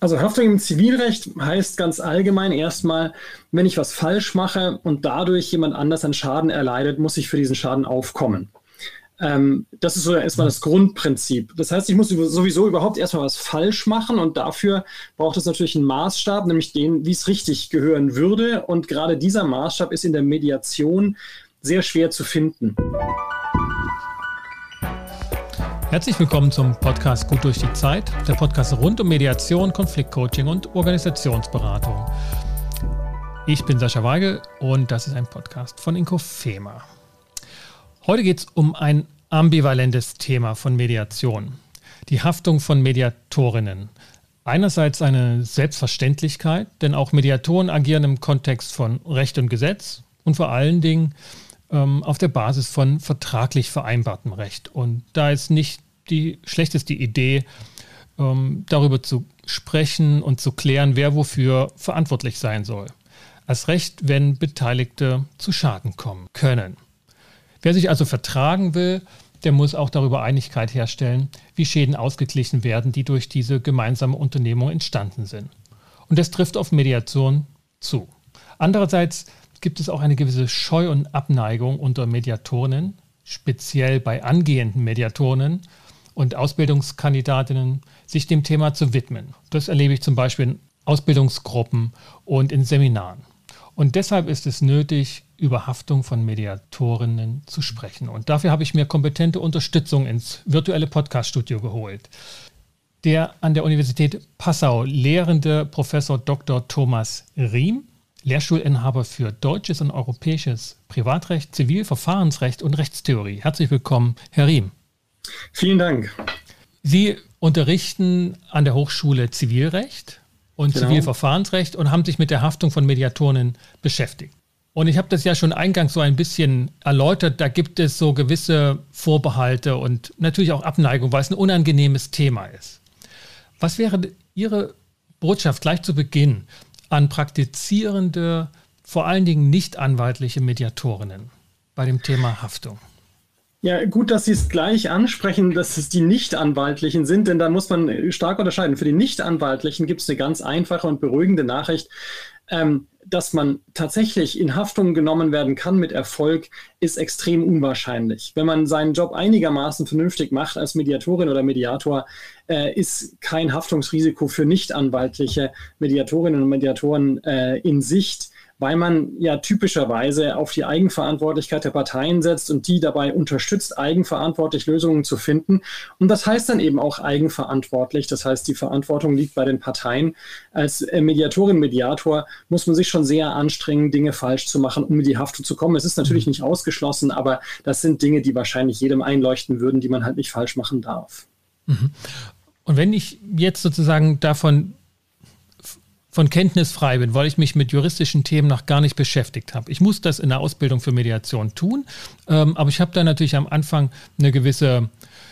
Also Haftung im Zivilrecht heißt ganz allgemein erstmal, wenn ich was falsch mache und dadurch jemand anders einen Schaden erleidet, muss ich für diesen Schaden aufkommen. Ähm, das ist so erstmal das Grundprinzip. Das heißt, ich muss sowieso überhaupt erstmal was falsch machen und dafür braucht es natürlich einen Maßstab, nämlich den, wie es richtig gehören würde. Und gerade dieser Maßstab ist in der Mediation sehr schwer zu finden. Herzlich willkommen zum Podcast Gut durch die Zeit, der Podcast rund um Mediation, Konfliktcoaching und Organisationsberatung. Ich bin Sascha Weigel und das ist ein Podcast von Inkofema. Heute geht es um ein ambivalentes Thema von Mediation, die Haftung von Mediatorinnen. Einerseits eine Selbstverständlichkeit, denn auch Mediatoren agieren im Kontext von Recht und Gesetz und vor allen Dingen ähm, auf der Basis von vertraglich vereinbartem Recht. Und da ist nicht die schlechteste Idee, ähm, darüber zu sprechen und zu klären, wer wofür verantwortlich sein soll. Als Recht, wenn Beteiligte zu Schaden kommen können. Wer sich also vertragen will, der muss auch darüber Einigkeit herstellen, wie Schäden ausgeglichen werden, die durch diese gemeinsame Unternehmung entstanden sind. Und das trifft auf Mediation zu. Andererseits gibt es auch eine gewisse Scheu und Abneigung unter Mediatorinnen, speziell bei angehenden Mediatorinnen und Ausbildungskandidatinnen, sich dem Thema zu widmen. Das erlebe ich zum Beispiel in Ausbildungsgruppen und in Seminaren. Und deshalb ist es nötig, über Haftung von Mediatorinnen zu sprechen. Und dafür habe ich mir kompetente Unterstützung ins virtuelle Podcaststudio geholt. Der an der Universität Passau lehrende Professor Dr. Thomas Riem Lehrstuhlinhaber für deutsches und europäisches Privatrecht, Zivilverfahrensrecht und Rechtstheorie. Herzlich willkommen, Herr Riem. Vielen Dank. Sie unterrichten an der Hochschule Zivilrecht und genau. Zivilverfahrensrecht und haben sich mit der Haftung von Mediatoren beschäftigt. Und ich habe das ja schon eingangs so ein bisschen erläutert. Da gibt es so gewisse Vorbehalte und natürlich auch Abneigung, weil es ein unangenehmes Thema ist. Was wäre Ihre Botschaft gleich zu Beginn? An praktizierende, vor allen Dingen nicht anwaltliche Mediatorinnen bei dem Thema Haftung? Ja, gut, dass Sie es gleich ansprechen, dass es die Nicht-Anwaltlichen sind, denn da muss man stark unterscheiden. Für die Nicht-Anwaltlichen gibt es eine ganz einfache und beruhigende Nachricht. Ähm, dass man tatsächlich in Haftung genommen werden kann mit Erfolg, ist extrem unwahrscheinlich. Wenn man seinen Job einigermaßen vernünftig macht als Mediatorin oder Mediator, äh, ist kein Haftungsrisiko für nichtanwaltliche Mediatorinnen und Mediatoren äh, in Sicht weil man ja typischerweise auf die Eigenverantwortlichkeit der Parteien setzt und die dabei unterstützt, eigenverantwortlich Lösungen zu finden. Und das heißt dann eben auch eigenverantwortlich. Das heißt, die Verantwortung liegt bei den Parteien. Als äh, Mediatorin, Mediator muss man sich schon sehr anstrengen, Dinge falsch zu machen, um in die Haftung zu kommen. Es ist natürlich mhm. nicht ausgeschlossen, aber das sind Dinge, die wahrscheinlich jedem einleuchten würden, die man halt nicht falsch machen darf. Mhm. Und wenn ich jetzt sozusagen davon von Kenntnis frei bin, weil ich mich mit juristischen Themen noch gar nicht beschäftigt habe. Ich muss das in der Ausbildung für Mediation tun, ähm, aber ich habe da natürlich am Anfang eine gewisse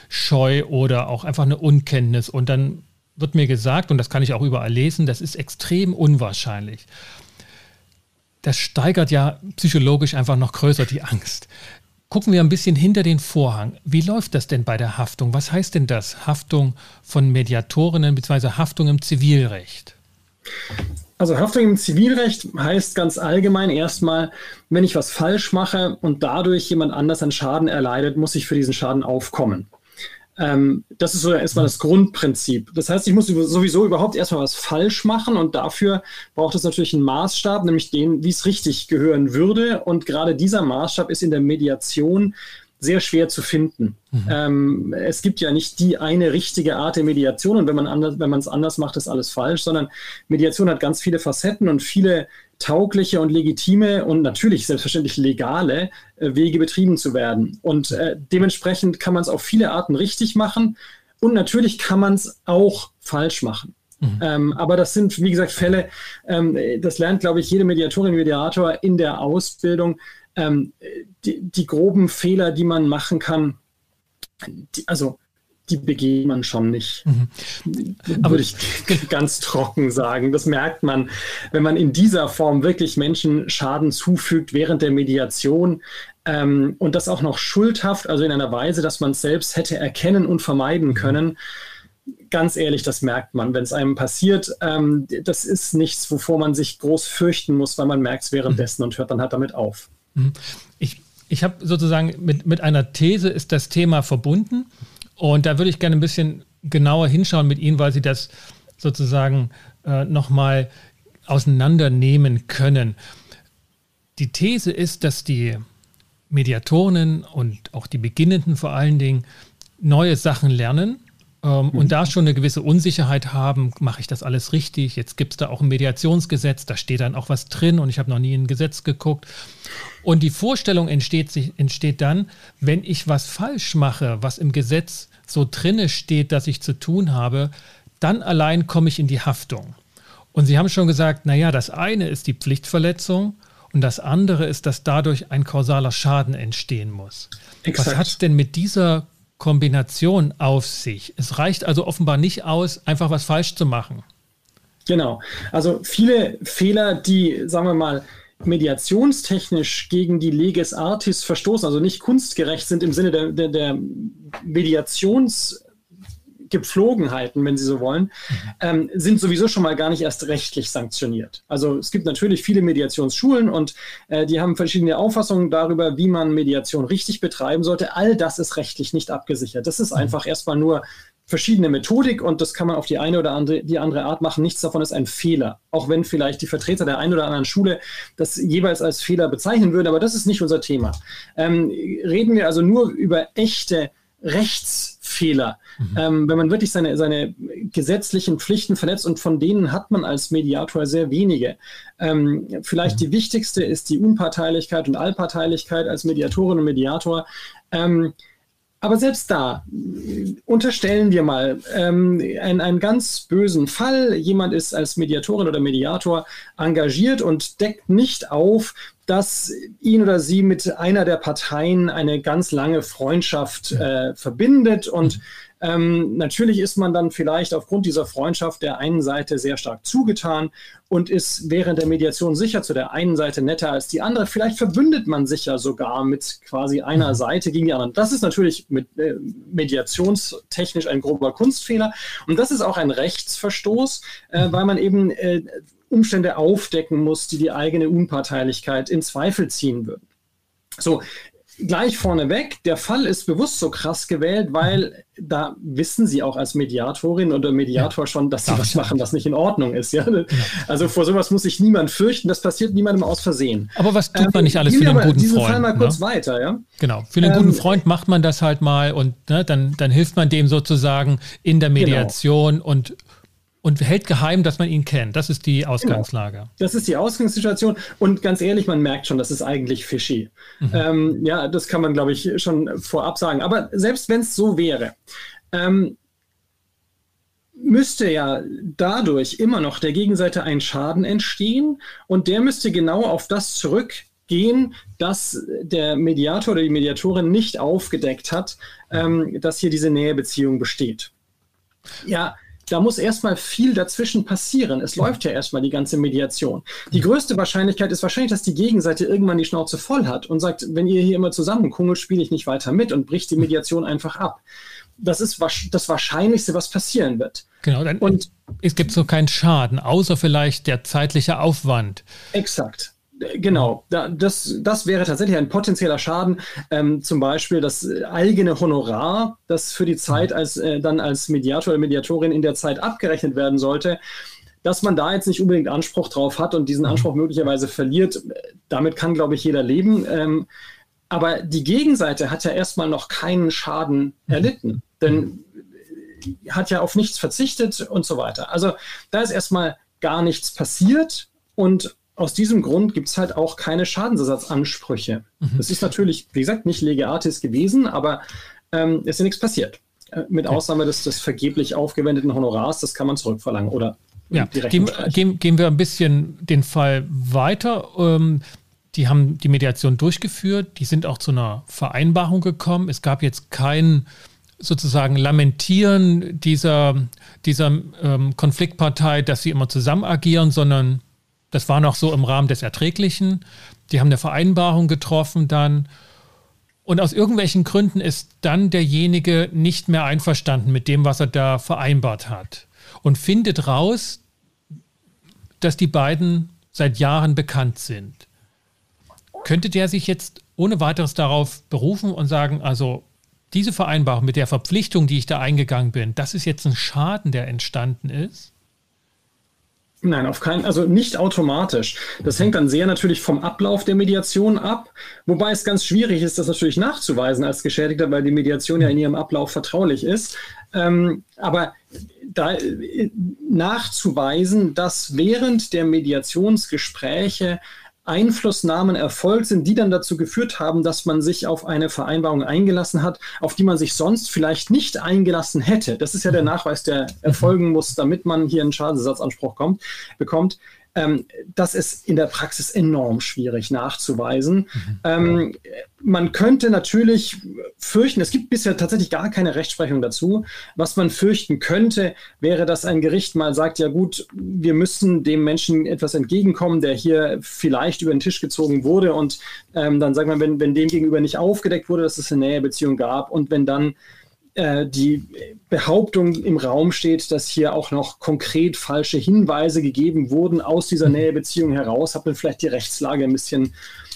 Scheu oder auch einfach eine Unkenntnis und dann wird mir gesagt, und das kann ich auch überall lesen, das ist extrem unwahrscheinlich. Das steigert ja psychologisch einfach noch größer die Angst. Gucken wir ein bisschen hinter den Vorhang. Wie läuft das denn bei der Haftung? Was heißt denn das? Haftung von Mediatorinnen bzw. Haftung im Zivilrecht? Also Haftung im Zivilrecht heißt ganz allgemein erstmal, wenn ich was falsch mache und dadurch jemand anders einen Schaden erleidet, muss ich für diesen Schaden aufkommen. Ähm, das ist so erstmal das Grundprinzip. Das heißt, ich muss sowieso überhaupt erstmal was falsch machen und dafür braucht es natürlich einen Maßstab, nämlich den, wie es richtig gehören würde. Und gerade dieser Maßstab ist in der Mediation sehr schwer zu finden. Mhm. Ähm, es gibt ja nicht die eine richtige Art der Mediation und wenn man anders, wenn man es anders macht, ist alles falsch, sondern Mediation hat ganz viele Facetten und viele taugliche und legitime und natürlich selbstverständlich legale äh, Wege betrieben zu werden. Und äh, dementsprechend kann man es auf viele Arten richtig machen und natürlich kann man es auch falsch machen. Mhm. Ähm, aber das sind, wie gesagt, Fälle, ähm, das lernt, glaube ich, jede Mediatorin, Mediator in der Ausbildung, ähm, die, die, groben Fehler, die man machen kann, die, also die begeht man schon nicht. Mhm. Würde ich ganz trocken sagen. Das merkt man, wenn man in dieser Form wirklich Menschen Schaden zufügt während der Mediation ähm, und das auch noch schuldhaft, also in einer Weise, dass man es selbst hätte erkennen und vermeiden können. ganz ehrlich, das merkt man, wenn es einem passiert. Ähm, das ist nichts, wovor man sich groß fürchten muss, weil man merkt es währenddessen mhm. und hört dann halt damit auf. Mhm. Ich, ich habe sozusagen mit, mit einer These ist das Thema verbunden und da würde ich gerne ein bisschen genauer hinschauen mit Ihnen, weil Sie das sozusagen äh, nochmal auseinandernehmen können. Die These ist, dass die Mediatoren und auch die Beginnenden vor allen Dingen neue Sachen lernen ähm, mhm. und da schon eine gewisse Unsicherheit haben, mache ich das alles richtig? Jetzt gibt es da auch ein Mediationsgesetz, da steht dann auch was drin und ich habe noch nie ein Gesetz geguckt. Und die Vorstellung entsteht, sich, entsteht dann, wenn ich was falsch mache, was im Gesetz so drinne steht, dass ich zu tun habe, dann allein komme ich in die Haftung. Und Sie haben schon gesagt, naja, das eine ist die Pflichtverletzung und das andere ist, dass dadurch ein kausaler Schaden entstehen muss. Exakt. Was hat es denn mit dieser Kombination auf sich? Es reicht also offenbar nicht aus, einfach was falsch zu machen. Genau. Also viele Fehler, die, sagen wir mal, mediationstechnisch gegen die Leges Artis verstoßen, also nicht kunstgerecht sind im Sinne der, der, der Mediations- Gepflogenheiten, wenn Sie so wollen, mhm. ähm, sind sowieso schon mal gar nicht erst rechtlich sanktioniert. Also es gibt natürlich viele Mediationsschulen und äh, die haben verschiedene Auffassungen darüber, wie man Mediation richtig betreiben sollte. All das ist rechtlich nicht abgesichert. Das ist mhm. einfach erstmal nur verschiedene Methodik und das kann man auf die eine oder andere, die andere Art machen. Nichts davon ist ein Fehler. Auch wenn vielleicht die Vertreter der einen oder anderen Schule das jeweils als Fehler bezeichnen würden, aber das ist nicht unser Thema. Ähm, reden wir also nur über echte Rechtsfehler, mhm. ähm, wenn man wirklich seine, seine gesetzlichen Pflichten verletzt und von denen hat man als Mediator sehr wenige. Ähm, vielleicht mhm. die wichtigste ist die Unparteilichkeit und Allparteilichkeit als Mediatorin und Mediator. Ähm, aber selbst da unterstellen wir mal ähm, einen, einen ganz bösen Fall. Jemand ist als Mediatorin oder Mediator engagiert und deckt nicht auf, dass ihn oder sie mit einer der Parteien eine ganz lange Freundschaft äh, verbindet. Und ähm, natürlich ist man dann vielleicht aufgrund dieser Freundschaft der einen Seite sehr stark zugetan und ist während der Mediation sicher zu der einen Seite netter als die andere. Vielleicht verbündet man sich ja sogar mit quasi einer mhm. Seite gegen die anderen. Das ist natürlich mit, äh, mediationstechnisch ein grober Kunstfehler. Und das ist auch ein Rechtsverstoß, äh, mhm. weil man eben äh, Umstände aufdecken muss, die die eigene Unparteilichkeit in Zweifel ziehen würden. So, gleich vorneweg, der Fall ist bewusst so krass gewählt, weil da wissen Sie auch als Mediatorin oder Mediator ja, schon, dass Sie was machen, was nicht in Ordnung ist. Ja? ja? Also vor sowas muss sich niemand fürchten, das passiert niemandem aus Versehen. Aber was tut man nicht alles ähm, für einen guten Freund? Fall mal ne? kurz weiter, ja? Genau, für einen ähm, guten Freund macht man das halt mal und ne, dann, dann hilft man dem sozusagen in der genau. Mediation genau. und und hält geheim, dass man ihn kennt. Das ist die genau. Ausgangslage. Genau. Das ist die Ausgangssituation. Und ganz ehrlich, man merkt schon, das ist eigentlich fishy. Mhm. Ähm, ja, das kann man, glaube ich, schon vorab sagen. Aber selbst wenn es so wäre, ähm, müsste ja dadurch immer noch der Gegenseite ein Schaden entstehen und der müsste genau auf das zurückgehen, dass der Mediator oder die Mediatorin nicht aufgedeckt hat, ähm, dass hier diese Nähebeziehung besteht. Ja, da muss erstmal viel dazwischen passieren. Es läuft ja erstmal die ganze Mediation. Die größte Wahrscheinlichkeit ist wahrscheinlich, dass die Gegenseite irgendwann die Schnauze voll hat und sagt, wenn ihr hier immer zusammenkungelt, spiele ich nicht weiter mit und bricht die Mediation einfach ab. Das ist das Wahrscheinlichste, was passieren wird. Genau, dann, und es gibt so keinen Schaden, außer vielleicht der zeitliche Aufwand. Exakt. Genau, das, das wäre tatsächlich ein potenzieller Schaden. Ähm, zum Beispiel das eigene Honorar, das für die Zeit als äh, dann als Mediator oder Mediatorin in der Zeit abgerechnet werden sollte, dass man da jetzt nicht unbedingt Anspruch drauf hat und diesen mhm. Anspruch möglicherweise verliert, damit kann, glaube ich, jeder leben. Ähm, aber die Gegenseite hat ja erstmal noch keinen Schaden mhm. erlitten, denn hat ja auf nichts verzichtet und so weiter. Also da ist erstmal gar nichts passiert und aus diesem Grund gibt es halt auch keine Schadensersatzansprüche. Mhm. Das ist natürlich, wie gesagt, nicht Lege Artis gewesen, aber ähm, es ist nichts passiert. Äh, mit Ausnahme des, des vergeblich aufgewendeten Honorars, das kann man zurückverlangen oder ja, gehen, gehen, gehen, wir ein bisschen den Fall weiter. Ähm, die haben die Mediation durchgeführt, die sind auch zu einer Vereinbarung gekommen. Es gab jetzt kein sozusagen Lamentieren dieser, dieser ähm, Konfliktpartei, dass sie immer zusammen agieren, sondern das war noch so im Rahmen des Erträglichen. Die haben eine Vereinbarung getroffen dann. Und aus irgendwelchen Gründen ist dann derjenige nicht mehr einverstanden mit dem, was er da vereinbart hat. Und findet raus, dass die beiden seit Jahren bekannt sind. Könnte der sich jetzt ohne weiteres darauf berufen und sagen, also diese Vereinbarung mit der Verpflichtung, die ich da eingegangen bin, das ist jetzt ein Schaden, der entstanden ist? Nein, auf keinen, also nicht automatisch. Das hängt dann sehr natürlich vom Ablauf der Mediation ab, wobei es ganz schwierig ist, das natürlich nachzuweisen als Geschädigter, weil die Mediation ja in ihrem Ablauf vertraulich ist. Ähm, aber da äh, nachzuweisen, dass während der Mediationsgespräche Einflussnahmen erfolgt sind, die dann dazu geführt haben, dass man sich auf eine Vereinbarung eingelassen hat, auf die man sich sonst vielleicht nicht eingelassen hätte. Das ist ja der mhm. Nachweis, der erfolgen muss, damit man hier einen Schadensersatzanspruch kommt, bekommt ähm, das ist in der Praxis enorm schwierig nachzuweisen. Mhm. Ähm, man könnte natürlich fürchten, es gibt bisher tatsächlich gar keine Rechtsprechung dazu. Was man fürchten könnte, wäre, dass ein Gericht mal sagt, ja gut, wir müssen dem Menschen etwas entgegenkommen, der hier vielleicht über den Tisch gezogen wurde und ähm, dann sagt man, wenn, wenn dem gegenüber nicht aufgedeckt wurde, dass es eine Nähebeziehung gab und wenn dann äh, die Behauptung im Raum steht, dass hier auch noch konkret falsche Hinweise gegeben wurden aus dieser Nähebeziehung heraus, hat man vielleicht die Rechtslage ein bisschen,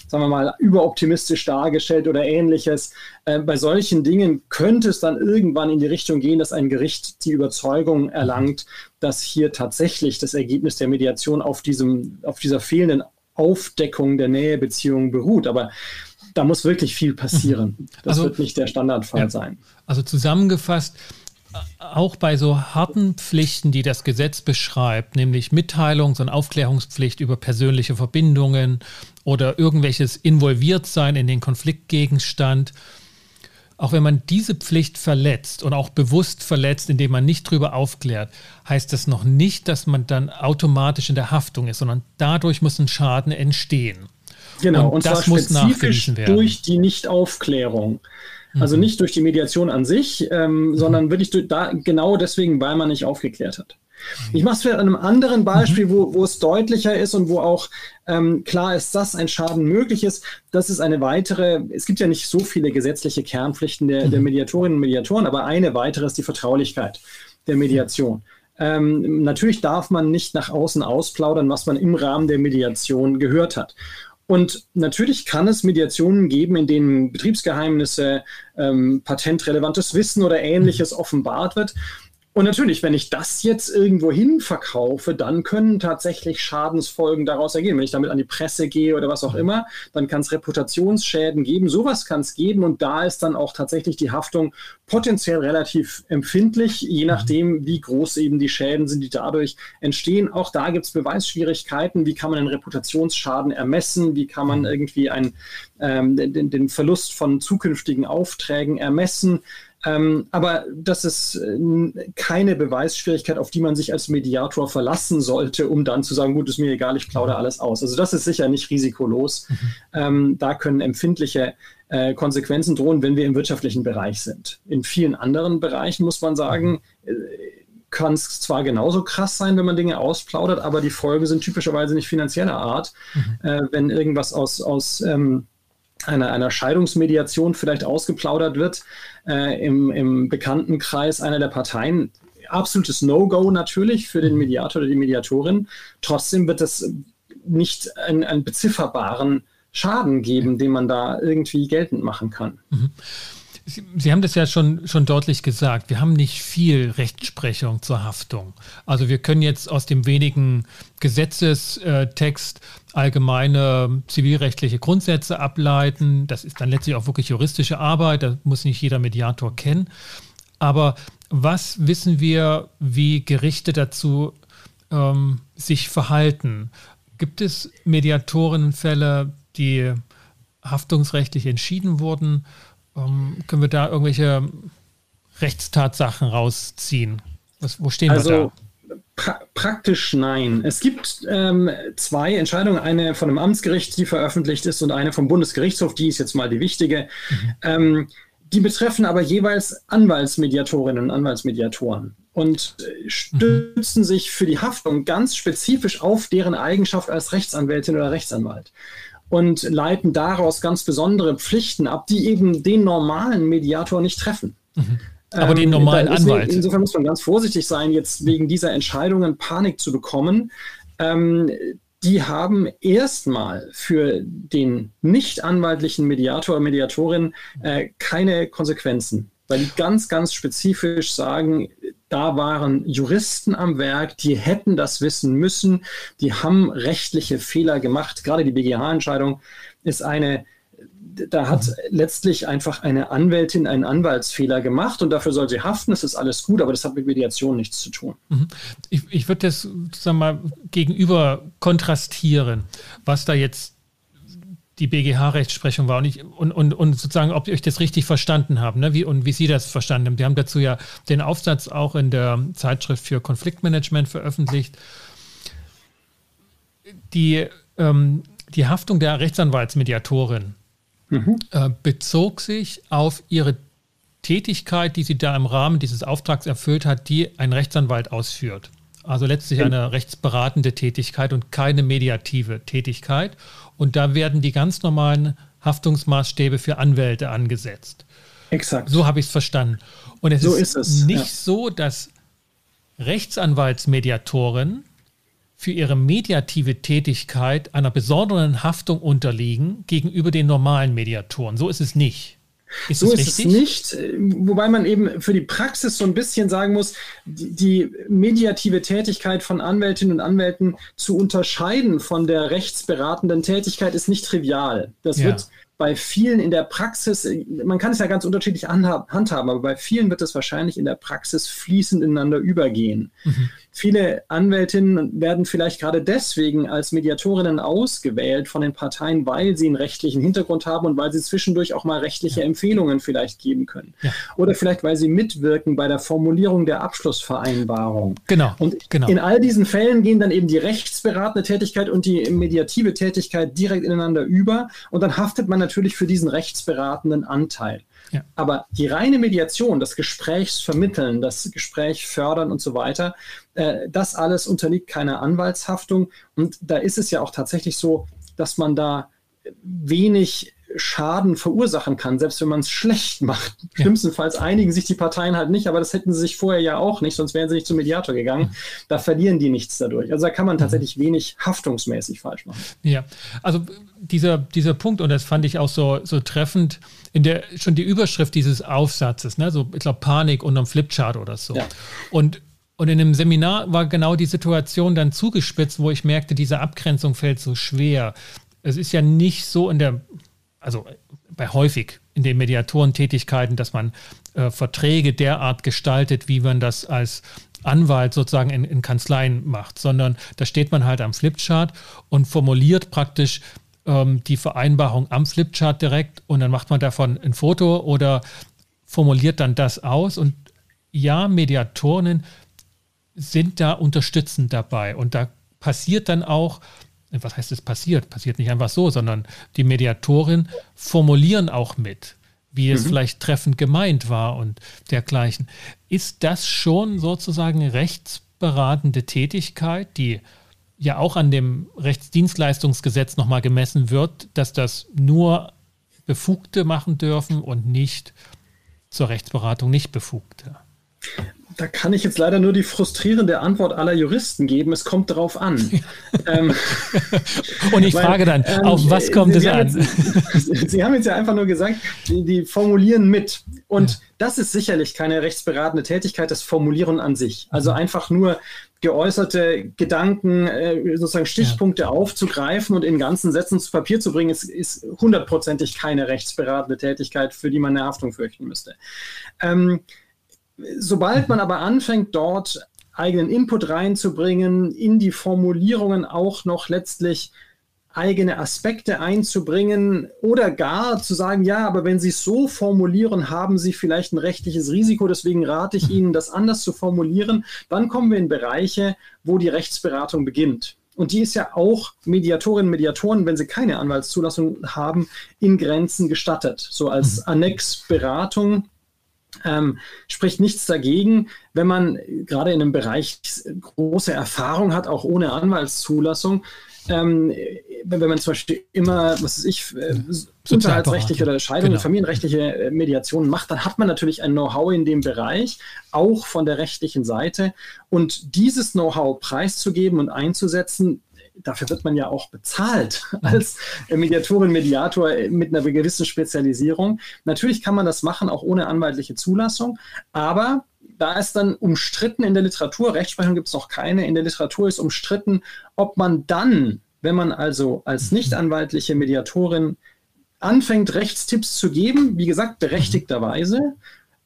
sagen wir mal, überoptimistisch dargestellt oder ähnliches. Äh, bei solchen Dingen könnte es dann irgendwann in die Richtung gehen, dass ein Gericht die Überzeugung erlangt, dass hier tatsächlich das Ergebnis der Mediation auf, diesem, auf dieser fehlenden Aufdeckung der Nähebeziehung beruht. Aber da muss wirklich viel passieren. Mhm. Das also, wird nicht der Standardfall ja. sein. Also zusammengefasst, auch bei so harten Pflichten, die das Gesetz beschreibt, nämlich Mitteilungs- und Aufklärungspflicht über persönliche Verbindungen oder irgendwelches Involviertsein in den Konfliktgegenstand, auch wenn man diese Pflicht verletzt und auch bewusst verletzt, indem man nicht drüber aufklärt, heißt das noch nicht, dass man dann automatisch in der Haftung ist, sondern dadurch muss ein Schaden entstehen. Genau, und, und das zwar spezifisch durch die Nichtaufklärung. Also mhm. nicht durch die Mediation an sich, ähm, mhm. sondern wirklich durch, da, genau deswegen, weil man nicht aufgeklärt hat. Mhm. Ich mache es vielleicht an einem anderen Beispiel, mhm. wo, wo es deutlicher ist und wo auch ähm, klar ist, dass ein Schaden möglich ist. Das ist eine weitere, es gibt ja nicht so viele gesetzliche Kernpflichten der, der mhm. Mediatorinnen und Mediatoren, aber eine weitere ist die Vertraulichkeit der Mediation. Ähm, natürlich darf man nicht nach außen ausplaudern, was man im Rahmen der Mediation gehört hat. Und natürlich kann es Mediationen geben, in denen Betriebsgeheimnisse, ähm, patentrelevantes Wissen oder ähnliches offenbart wird. Und natürlich, wenn ich das jetzt irgendwo hin verkaufe, dann können tatsächlich Schadensfolgen daraus ergehen. Wenn ich damit an die Presse gehe oder was auch mhm. immer, dann kann es Reputationsschäden geben. Sowas kann es geben und da ist dann auch tatsächlich die Haftung potenziell relativ empfindlich, je mhm. nachdem, wie groß eben die Schäden sind, die dadurch entstehen. Auch da gibt es Beweisschwierigkeiten. Wie kann man einen Reputationsschaden ermessen? Wie kann man mhm. irgendwie ein, ähm, den, den Verlust von zukünftigen Aufträgen ermessen? Ähm, aber das ist äh, keine Beweisschwierigkeit, auf die man sich als Mediator verlassen sollte, um dann zu sagen, gut, ist mir egal, ich plaudere alles aus. Also das ist sicher nicht risikolos. Mhm. Ähm, da können empfindliche äh, Konsequenzen drohen, wenn wir im wirtschaftlichen Bereich sind. In vielen anderen Bereichen muss man sagen, äh, kann es zwar genauso krass sein, wenn man Dinge ausplaudert, aber die Folgen sind typischerweise nicht finanzieller Art. Mhm. Äh, wenn irgendwas aus, aus ähm, einer, einer Scheidungsmediation vielleicht ausgeplaudert wird äh, im, im Bekanntenkreis einer der Parteien. Absolutes No-Go natürlich für den Mediator oder die Mediatorin. Trotzdem wird es nicht einen, einen bezifferbaren Schaden geben, den man da irgendwie geltend machen kann. Mhm. Sie, Sie, haben das ja schon, schon deutlich gesagt. Wir haben nicht viel Rechtsprechung zur Haftung. Also wir können jetzt aus dem wenigen Gesetzestext allgemeine zivilrechtliche Grundsätze ableiten. Das ist dann letztlich auch wirklich juristische Arbeit. Das muss nicht jeder Mediator kennen. Aber was wissen wir, wie Gerichte dazu ähm, sich verhalten? Gibt es Mediatorinnenfälle, die haftungsrechtlich entschieden wurden? Ähm, können wir da irgendwelche Rechtstatsachen rausziehen? Was, wo stehen also, wir da? Pra praktisch nein. Es gibt ähm, zwei Entscheidungen, eine von einem Amtsgericht, die veröffentlicht ist, und eine vom Bundesgerichtshof, die ist jetzt mal die wichtige. Mhm. Ähm, die betreffen aber jeweils Anwaltsmediatorinnen und Anwaltsmediatoren und stützen mhm. sich für die Haftung ganz spezifisch auf deren Eigenschaft als Rechtsanwältin oder Rechtsanwalt. Und leiten daraus ganz besondere Pflichten ab, die eben den normalen Mediator nicht treffen. Mhm. Aber den ähm, normalen ähm, Anwalt. Insofern muss man ganz vorsichtig sein, jetzt wegen dieser Entscheidungen Panik zu bekommen. Ähm, die haben erstmal für den nicht anwaltlichen Mediator oder Mediatorin äh, keine Konsequenzen, weil die ganz, ganz spezifisch sagen, da waren Juristen am Werk, die hätten das wissen müssen, die haben rechtliche Fehler gemacht. Gerade die BGH-Entscheidung ist eine da hat letztlich einfach eine Anwältin einen Anwaltsfehler gemacht und dafür soll sie haften. Das ist alles gut, aber das hat mit Mediation nichts zu tun. Mhm. Ich, ich würde das sagen mal, gegenüber kontrastieren, was da jetzt die BGH-Rechtsprechung war und, ich, und, und, und sozusagen, ob ich euch das richtig verstanden habe ne? wie, und wie Sie das verstanden haben. Die haben dazu ja den Aufsatz auch in der Zeitschrift für Konfliktmanagement veröffentlicht. Die, ähm, die Haftung der Rechtsanwaltsmediatorin mhm. äh, bezog sich auf ihre Tätigkeit, die sie da im Rahmen dieses Auftrags erfüllt hat, die ein Rechtsanwalt ausführt. Also letztlich eine rechtsberatende Tätigkeit und keine mediative Tätigkeit. Und da werden die ganz normalen Haftungsmaßstäbe für Anwälte angesetzt. Exakt. So habe ich es verstanden. Und es so ist, ist es, nicht ja. so, dass Rechtsanwaltsmediatoren für ihre mediative Tätigkeit einer besonderen Haftung unterliegen gegenüber den normalen Mediatoren. So ist es nicht. Ist so ist richtig? es nicht, wobei man eben für die Praxis so ein bisschen sagen muss, die, die, mediative Tätigkeit von Anwältinnen und Anwälten zu unterscheiden von der rechtsberatenden Tätigkeit ist nicht trivial. Das ja. wird bei vielen in der Praxis, man kann es ja ganz unterschiedlich handhaben, aber bei vielen wird es wahrscheinlich in der Praxis fließend ineinander übergehen. Mhm. Viele Anwältinnen werden vielleicht gerade deswegen als Mediatorinnen ausgewählt von den Parteien, weil sie einen rechtlichen Hintergrund haben und weil sie zwischendurch auch mal rechtliche ja. Empfehlungen vielleicht geben können. Ja. Oder vielleicht, weil sie mitwirken bei der Formulierung der Abschlussvereinbarung. Genau. Und genau. in all diesen Fällen gehen dann eben die rechtsberatende Tätigkeit und die mediative Tätigkeit direkt ineinander über und dann haftet man natürlich für diesen rechtsberatenden Anteil. Aber die reine Mediation, das Gesprächsvermitteln, das Gespräch fördern und so weiter, äh, das alles unterliegt keiner Anwaltshaftung. Und da ist es ja auch tatsächlich so, dass man da wenig Schaden verursachen kann, selbst wenn man es schlecht macht. Ja. Schlimmstenfalls einigen sich die Parteien halt nicht, aber das hätten sie sich vorher ja auch nicht, sonst wären sie nicht zum Mediator gegangen. Da verlieren die nichts dadurch. Also da kann man tatsächlich wenig haftungsmäßig falsch machen. Ja, also dieser, dieser Punkt, und das fand ich auch so, so treffend, in der schon die Überschrift dieses Aufsatzes, ne, so ich glaube Panik unterm Flipchart oder so. Ja. Und und in einem Seminar war genau die Situation dann zugespitzt, wo ich merkte, diese Abgrenzung fällt so schwer. Es ist ja nicht so in der also bei häufig in den Mediatorentätigkeiten, dass man äh, Verträge derart gestaltet, wie man das als Anwalt sozusagen in, in Kanzleien macht, sondern da steht man halt am Flipchart und formuliert praktisch ähm, die Vereinbarung am Flipchart direkt und dann macht man davon ein Foto oder formuliert dann das aus. Und ja, Mediatoren sind da unterstützend dabei und da passiert dann auch was heißt es passiert? Passiert nicht einfach so, sondern die Mediatorin formulieren auch mit, wie es mhm. vielleicht treffend gemeint war und dergleichen. Ist das schon sozusagen rechtsberatende Tätigkeit, die ja auch an dem Rechtsdienstleistungsgesetz nochmal gemessen wird, dass das nur Befugte machen dürfen und nicht zur Rechtsberatung nicht Befugte? Da kann ich jetzt leider nur die frustrierende Antwort aller Juristen geben. Es kommt darauf an. ähm, Und ich weil, frage dann, ähm, auf was kommt Sie es an? Jetzt, Sie haben jetzt ja einfach nur gesagt, die, die formulieren mit. Und ja. das ist sicherlich keine rechtsberatende Tätigkeit, das Formulieren an sich. Also mhm. einfach nur geäußerte Gedanken, äh, sozusagen Stichpunkte ja. aufzugreifen und in ganzen Sätzen zu Papier zu bringen, ist, ist hundertprozentig keine rechtsberatende Tätigkeit, für die man eine Haftung fürchten müsste. Ähm, Sobald man aber anfängt, dort eigenen Input reinzubringen, in die Formulierungen auch noch letztlich eigene Aspekte einzubringen oder gar zu sagen, ja, aber wenn Sie es so formulieren, haben Sie vielleicht ein rechtliches Risiko, deswegen rate ich Ihnen, das anders zu formulieren, dann kommen wir in Bereiche, wo die Rechtsberatung beginnt. Und die ist ja auch Mediatorinnen und Mediatoren, wenn sie keine Anwaltszulassung haben, in Grenzen gestattet. So als mhm. Annexberatung Ähm, spricht nichts dagegen, wenn man gerade in einem Bereich große Erfahrung hat, auch ohne Anwaltszulassung, ähm, wenn, man zum Beispiel immer, was weiß ich, äh, unterhaltsrechtliche oder Scheidungen, genau. familienrechtliche äh, Mediationen macht, dann hat man natürlich ein Know-how in dem Bereich, auch von der rechtlichen Seite. Und dieses Know-how preiszugeben und einzusetzen, dafür wird man ja auch bezahlt als Mediatorin, Mediator mit einer gewissen Spezialisierung. Natürlich kann man das machen, auch ohne anwaltliche Zulassung, aber da ist dann umstritten in der Literatur, Rechtsprechung gibt es noch keine, in der Literatur ist umstritten, ob man dann, wenn man also als nichtanwaltliche Mediatorin anfängt, Rechtstipps zu geben, wie gesagt, berechtigterweise,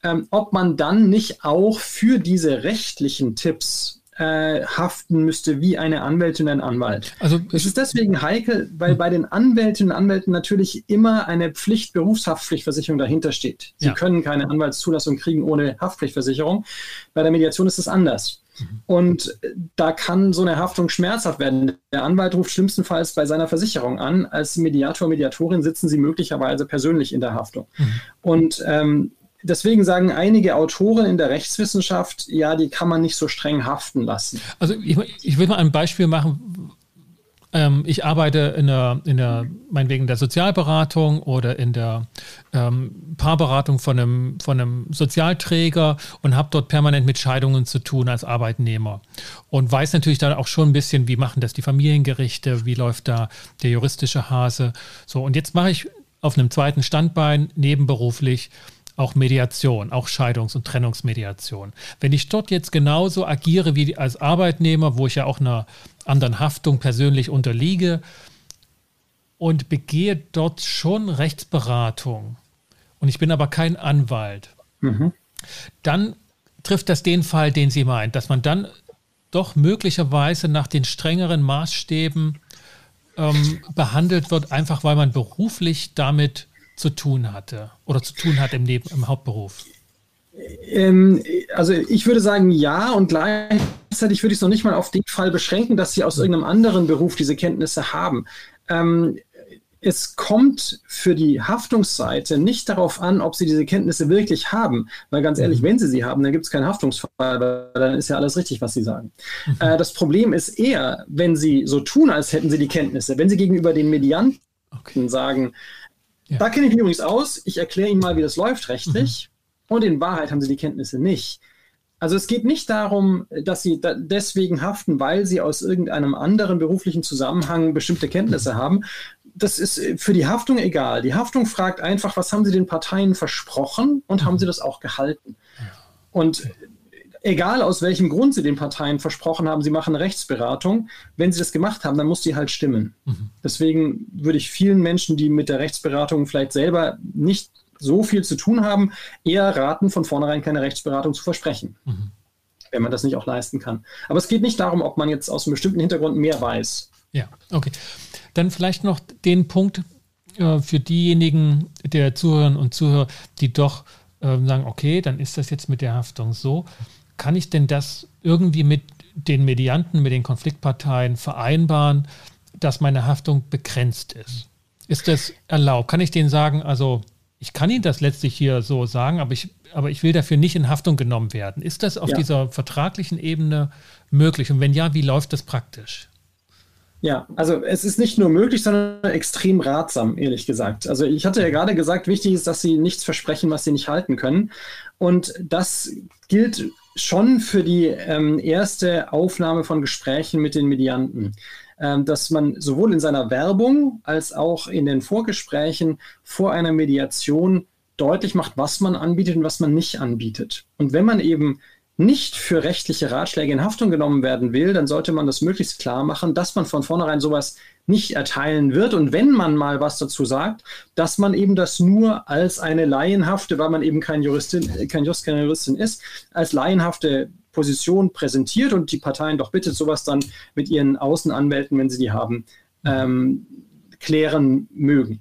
ähm, ob man dann nicht auch für diese rechtlichen Tipps äh, haften müsste wie eine Anwältin und ein Anwalt. Also es ist deswegen heikel, weil hm. bei den Anwältinnen und Anwälten natürlich immer eine Pflicht, Berufshaftpflichtversicherung dahinter steht. Sie ja. können keine Anwaltszulassung kriegen ohne Haftpflichtversicherung. Bei der Mediation ist es anders. Mhm. Und da kann so eine Haftung schmerzhaft werden. Der Anwalt ruft schlimmstenfalls bei seiner Versicherung an. Als Mediator, Mediatorin sitzen sie möglicherweise persönlich in der Haftung. Mhm. Und ähm, deswegen sagen einige Autoren in der Rechtswissenschaft, ja, die kann man nicht so streng haften lassen. Also ich, ich will mal ein Beispiel machen. Ähm, ich arbeite in der, in der, meinetwegen der Sozialberatung oder in der ähm, Paarberatung von einem, von einem Sozialträger und habe dort permanent mit Scheidungen zu tun als Arbeitnehmer. Und weiß natürlich dann auch schon ein bisschen, wie machen das die Familiengerichte, wie läuft da der juristische Hase. So, und jetzt mache ich auf einem zweiten Standbein nebenberuflich auch Mediation, auch Scheidungs- und Trennungsmediation. Wenn ich dort jetzt genauso agiere wie als Arbeitnehmer, wo ich ja auch einer anderen Haftung persönlich unterliege und begehe dort schon Rechtsberatung und ich bin aber kein Anwalt, mhm. dann trifft das den Fall, den Sie meint, dass man dann doch möglicherweise nach den strengeren Maßstäben ähm, behandelt wird, einfach weil man beruflich damit zu tun hatte oder zu tun hat im, Neben im Hauptberuf? Ähm, also ich würde sagen ja und gleichzeitig würde ich es noch nicht mal auf den Fall beschränken, dass Sie aus irgendeinem anderen Beruf diese Kenntnisse haben. Ähm, es kommt für die Haftungsseite nicht darauf an, ob Sie diese Kenntnisse wirklich haben, weil ganz ehrlich, mhm. wenn Sie sie haben, dann gibt es keinen Haftungsfall, weil dann ist ja alles richtig, was Sie sagen. Mhm. Äh, das Problem ist eher, wenn Sie so tun, als hätten Sie die Kenntnisse, wenn Sie gegenüber den Medianten okay. sagen, ja. Da kenne ich mich übrigens aus. Ich erkläre Ihnen mal, wie das läuft rechtlich. Mhm. Und in Wahrheit haben Sie die Kenntnisse nicht. Also es geht nicht darum, dass Sie da deswegen haften, weil Sie aus irgendeinem anderen beruflichen Zusammenhang bestimmte Kenntnisse mhm. haben. Das ist für die Haftung egal. Die Haftung fragt einfach, was haben Sie den Parteien versprochen und mhm. haben Sie das auch gehalten? Und egal aus welchem Grund sie den Parteien versprochen haben, sie machen Rechtsberatung, wenn sie das gemacht haben, dann muss die halt stimmen. Mhm. Deswegen würde ich vielen Menschen, die mit der Rechtsberatung vielleicht selber nicht so viel zu tun haben, eher raten, von vornherein keine Rechtsberatung zu versprechen. Mhm. Wenn man das nicht auch leisten kann. Aber es geht nicht darum, ob man jetzt aus einem bestimmten Hintergrund mehr weiß. Ja, okay. Dann vielleicht noch den Punkt äh, für diejenigen der Zuhörerinnen und Zuhörer, die doch äh, sagen, okay, dann ist das jetzt mit der Haftung so kann ich denn das irgendwie mit den Medianten, mit den Konfliktparteien vereinbaren, dass meine Haftung begrenzt ist? Ist das erlaubt? Kann ich denen sagen, also ich kann Ihnen das letztlich hier so sagen, aber ich, aber ich will dafür nicht in Haftung genommen werden. Ist das auf ja. dieser vertraglichen Ebene möglich? Und wenn ja, wie läuft das praktisch? Ja, also es ist nicht nur möglich, sondern extrem ratsam, ehrlich gesagt. Also ich hatte ja gerade gesagt, wichtig ist, dass Sie nichts versprechen, was Sie nicht halten können. Und das gilt schon für die ähm, erste Aufnahme von Gesprächen mit den Medianten, ähm, dass man sowohl in seiner Werbung als auch in den Vorgesprächen vor einer Mediation deutlich macht, was man anbietet und was man nicht anbietet. Und wenn man eben nicht für rechtliche Ratschläge in Haftung genommen werden will, dann sollte man das möglichst klar machen, dass man von vornherein sowas nicht erteilen wird. Und wenn man mal was dazu sagt, dass man eben das nur als eine laienhafte, weil man eben kein Juristin, kein Just, keine Juristin ist, als laienhafte Position präsentiert und die Parteien doch bittet, sowas dann mit ihren Außenanwälten, wenn sie die haben, ähm, klären mögen.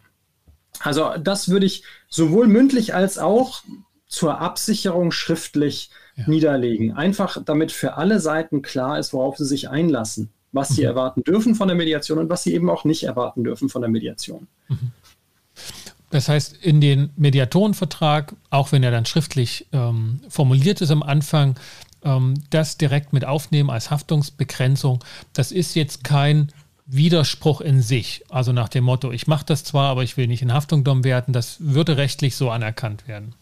Also das würde ich sowohl mündlich als auch zur Absicherung schriftlich ja. niederlegen. Einfach damit für alle Seiten klar ist, worauf sie sich einlassen, was sie mhm. erwarten dürfen von der Mediation und was sie eben auch nicht erwarten dürfen von der Mediation. Mhm. Das heißt, in den Mediatorenvertrag, auch wenn er dann schriftlich ähm, formuliert ist am Anfang, ähm, das direkt mit aufnehmen als Haftungsbegrenzung, das ist jetzt kein Widerspruch in sich. Also nach dem Motto, ich mache das zwar, aber ich will nicht in Haftung genommen werden, das würde rechtlich so anerkannt werden.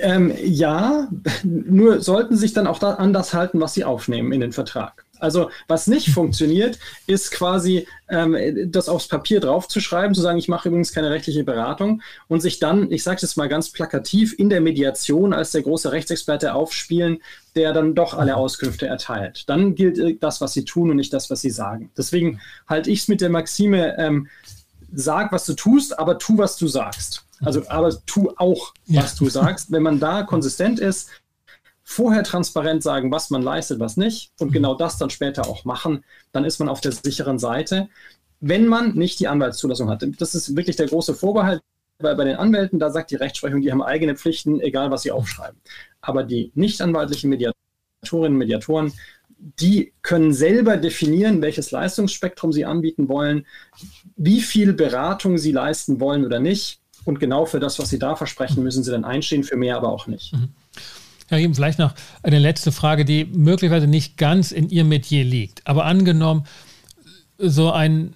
Ähm, ja, nur sollten sich dann auch da an das halten, was sie aufnehmen in den Vertrag. Also was nicht funktioniert, ist quasi ähm, das aufs Papier draufzuschreiben, zu sagen, ich mache übrigens keine rechtliche Beratung und sich dann, ich sage es mal ganz plakativ, in der Mediation als der große Rechtsexperte aufspielen, der dann doch alle Auskünfte erteilt. Dann gilt äh, das, was sie tun und nicht das, was sie sagen. Deswegen halte ich es mit der Maxime, ähm, sag, was du tust, aber tu, was du sagst. Also, aber tu auch, was ja. du sagst. Wenn man da konsistent ist, vorher transparent sagen, was man leistet, was nicht und mhm. genau das dann später auch machen, dann ist man auf der sicheren Seite, wenn man nicht die Anwaltszulassung hat. Das ist wirklich der große Vorbehalt, weil bei den Anwälten, da sagt die Rechtsprechung, die haben eigene Pflichten, egal was sie aufschreiben. Aber die nicht anwaltlichen Mediatorinnen und Mediatoren, die können selber definieren, welches Leistungsspektrum sie anbieten wollen, wie viel Beratung sie leisten wollen oder nicht. Und genau für das, was sie da versprechen, müssen sie dann einstehen, für mehr aber auch nicht. Mhm. Herr Riem, vielleicht noch eine letzte Frage, die möglicherweise nicht ganz in Ihrem Metier liegt. Aber angenommen, so ein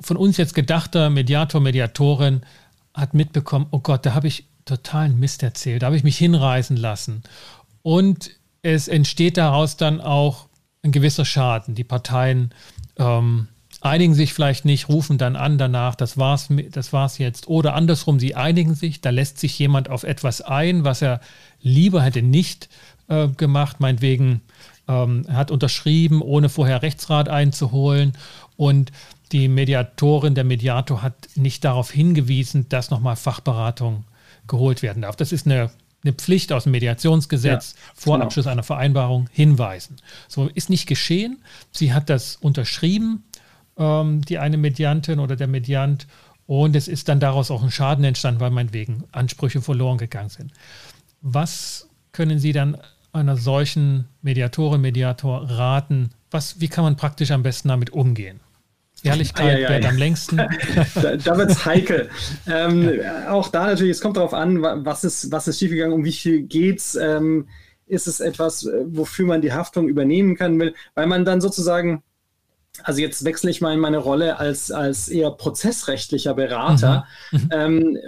von uns jetzt gedachter Mediator, Mediatorin hat mitbekommen, oh Gott, da habe ich totalen Mist erzählt, da habe ich mich hinreißen lassen. Und es entsteht daraus dann auch ein gewisser Schaden. Die Parteien ähm, einigen sich vielleicht nicht, rufen dann an danach, das war's, das war's jetzt. Oder andersrum, sie einigen sich, da lässt sich jemand auf etwas ein, was er lieber hätte nicht äh, gemacht, meinetwegen ähm, hat unterschrieben, ohne vorher Rechtsrat einzuholen. Und die Mediatorin, der Mediator hat nicht darauf hingewiesen, dass nochmal Fachberatung geholt werden darf. Das ist eine, eine Pflicht aus dem Mediationsgesetz, ja, vor genau. Abschluss einer Vereinbarung hinweisen. So ist nicht geschehen. Sie hat das unterschrieben, ähm, die eine Mediantin oder der Mediant. Und es ist dann daraus auch ein Schaden entstanden, weil meinetwegen Ansprüche verloren gegangen sind. Was können Sie dann einer solchen Mediatorin, Mediator raten? Was, wie kann man praktisch am besten damit umgehen? Ehrlichkeit ah, ja, ja, ja. am längsten. da, da wird es heikel. Ähm. Auch da natürlich, es kommt darauf an, was ist, was ist schiefgegangen, um wie viel geht's. Ähm, ist es etwas, äh, wofür man die Haftung übernehmen kann weil man dann sozusagen also jetzt wechsle ich mal in meine Rolle als, als eher prozessrechtlicher Berater. Mhm. mhm. Ähm,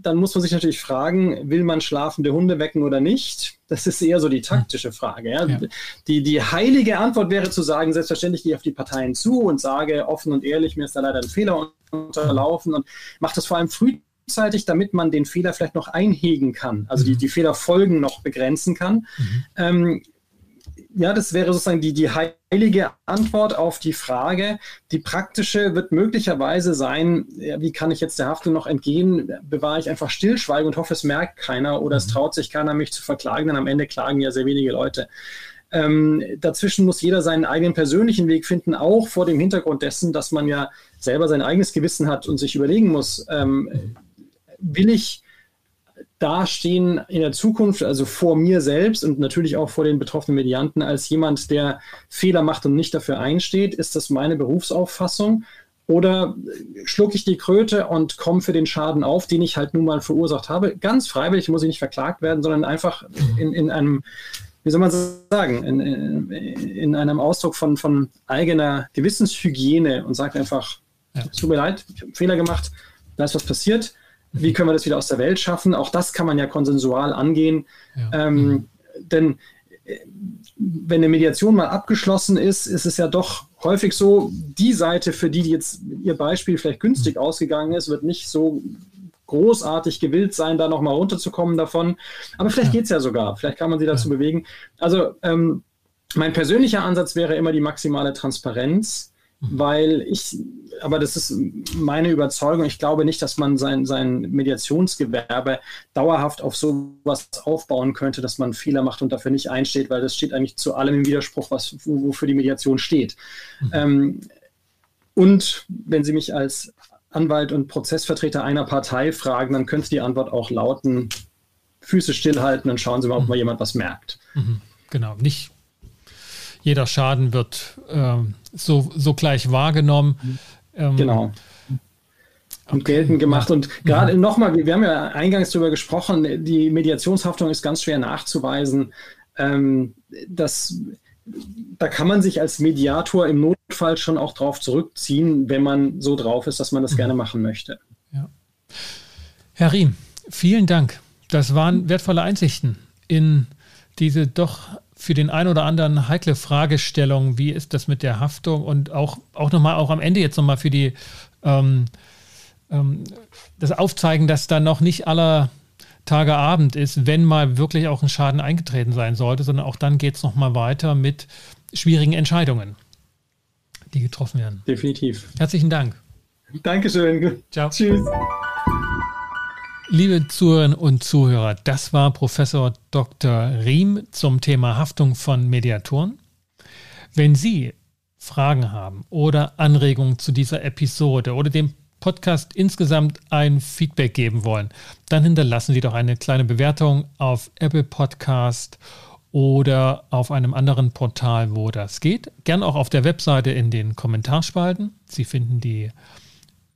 dann muss man sich natürlich fragen, will man schlafende Hunde wecken oder nicht? Das ist eher so die taktische Frage. Ja? Ja. Die, die heilige Antwort wäre zu sagen, selbstverständlich gehe ich auf die Parteien zu und sage offen und ehrlich, mir ist da leider ein Fehler unterlaufen und mache das vor allem frühzeitig, damit man den Fehler vielleicht noch einhegen kann, also mhm. die, die Fehlerfolgen noch begrenzen kann. Mhm. Ähm, ja, das wäre sozusagen die, die heilige Antwort auf die Frage. Die praktische wird möglicherweise sein, ja, wie kann ich jetzt der Haftung noch entgehen? Bewahre ich einfach Stillschweigen und hoffe, es merkt keiner oder es mhm. traut sich keiner, mich zu verklagen, denn am Ende klagen ja sehr wenige Leute. Ähm, dazwischen muss jeder seinen eigenen persönlichen Weg finden, auch vor dem Hintergrund dessen, dass man ja selber sein eigenes Gewissen hat und sich überlegen muss, ähm, will ich dastehen in der Zukunft, also vor mir selbst und natürlich auch vor den betroffenen Medianten, als jemand, der Fehler macht und nicht dafür einsteht? Ist das meine Berufsauffassung? Oder schlucke ich die Kröte und komme für den Schaden auf, den ich halt nun mal verursacht habe? Ganz freiwillig muss ich nicht verklagt werden, sondern einfach in, in einem, wie soll man sagen, in, in, in einem Ausdruck von, von eigener Gewissenshygiene und sage einfach, ja. es tut mir leid, ich habe einen Fehler gemacht, da ist was passiert wie können wir das wieder aus der Welt schaffen? Auch das kann man ja konsensual angehen. Ja. Ähm, mhm. Denn äh, wenn eine Mediation mal abgeschlossen ist, ist es ja doch häufig so, die Seite, für die jetzt ihr Beispiel vielleicht günstig mhm. ausgegangen ist, wird nicht so großartig gewillt sein, da nochmal runterzukommen davon. Aber vielleicht ja. geht es ja sogar. Vielleicht kann man sie dazu ja. bewegen. Also ähm, mein persönlicher Ansatz wäre immer die maximale Transparenz. Weil ich, aber das ist meine Überzeugung, ich glaube nicht, dass man sein, sein Mediationsgewerbe dauerhaft auf sowas aufbauen könnte, dass man Fehler macht und dafür nicht einsteht, weil das steht eigentlich zu allem im Widerspruch, was, wofür die Mediation steht. Mhm. Ähm, und wenn Sie mich als Anwalt und Prozessvertreter einer Partei fragen, dann könnte die Antwort auch lauten, Füße stillhalten und schauen Sie mal, ob mhm. mal jemand was merkt. Mhm. Genau, nicht jeder Schaden wird ähm, so, so gleich wahrgenommen. Ähm, genau. und okay, geltend gemacht. Ja. Und gerade mhm. nochmal, wir haben ja eingangs darüber gesprochen, die Mediationshaftung ist ganz schwer nachzuweisen. Ähm, das, da kann man sich als Mediator im Notfall schon auch drauf zurückziehen, wenn man so drauf ist, dass man das mhm. gerne machen möchte. Ja. Herr Riem, vielen Dank. Das waren wertvolle Einsichten in diese doch für den einen oder anderen heikle Fragestellung, wie ist das mit der Haftung und auch, auch nochmal, auch am Ende jetzt nochmal für die ähm, ähm, das Aufzeigen, dass da noch nicht aller Tage Abend ist, wenn mal wirklich auch ein Schaden eingetreten sein sollte, sondern auch dann geht es nochmal weiter mit schwierigen Entscheidungen, die getroffen werden. Definitiv. Herzlichen Dank. Dankeschön. Ciao. Tschüss. Liebe Zuhörerinnen und Zuhörer, das war Professor Dr. Riem zum Thema Haftung von Mediatoren. Wenn Sie Fragen haben oder Anregungen zu dieser Episode oder dem Podcast insgesamt ein Feedback geben wollen, dann hinterlassen Sie doch eine kleine Bewertung auf Apple Podcast oder auf einem anderen Portal, wo das geht. Gern auch auf der Webseite in den Kommentarspalten. Sie finden die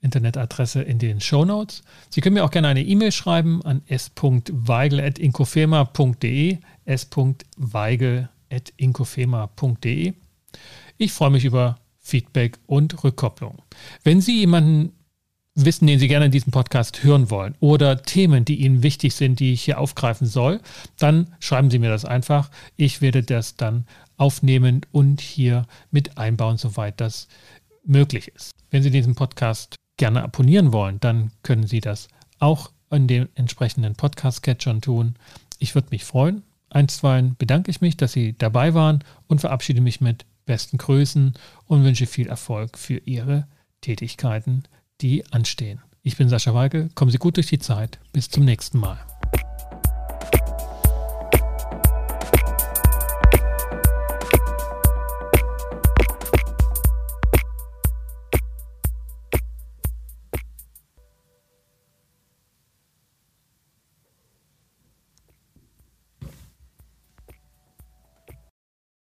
Internetadresse in den Show Notes. Sie können mir auch gerne eine E-Mail schreiben an s.weigel.inkofema.de s.weigel.inkofema.de Ich freue mich über Feedback und Rückkopplung. Wenn Sie jemanden wissen, den Sie gerne in diesem Podcast hören wollen oder Themen, die Ihnen wichtig sind, die ich hier aufgreifen soll, dann schreiben Sie mir das einfach. Ich werde das dann aufnehmen und hier mit einbauen, soweit das möglich ist. Wenn Sie diesen Podcast gerne abonnieren wollen, dann können Sie das auch in den entsprechenden Podcast-Catchern tun. Ich würde mich freuen. Einstweilen bedanke ich mich, dass Sie dabei waren und verabschiede mich mit besten Grüßen und wünsche viel Erfolg für Ihre Tätigkeiten die anstehen. Ich bin Sascha Weigel, kommen Sie gut durch die Zeit. Bis zum nächsten Mal.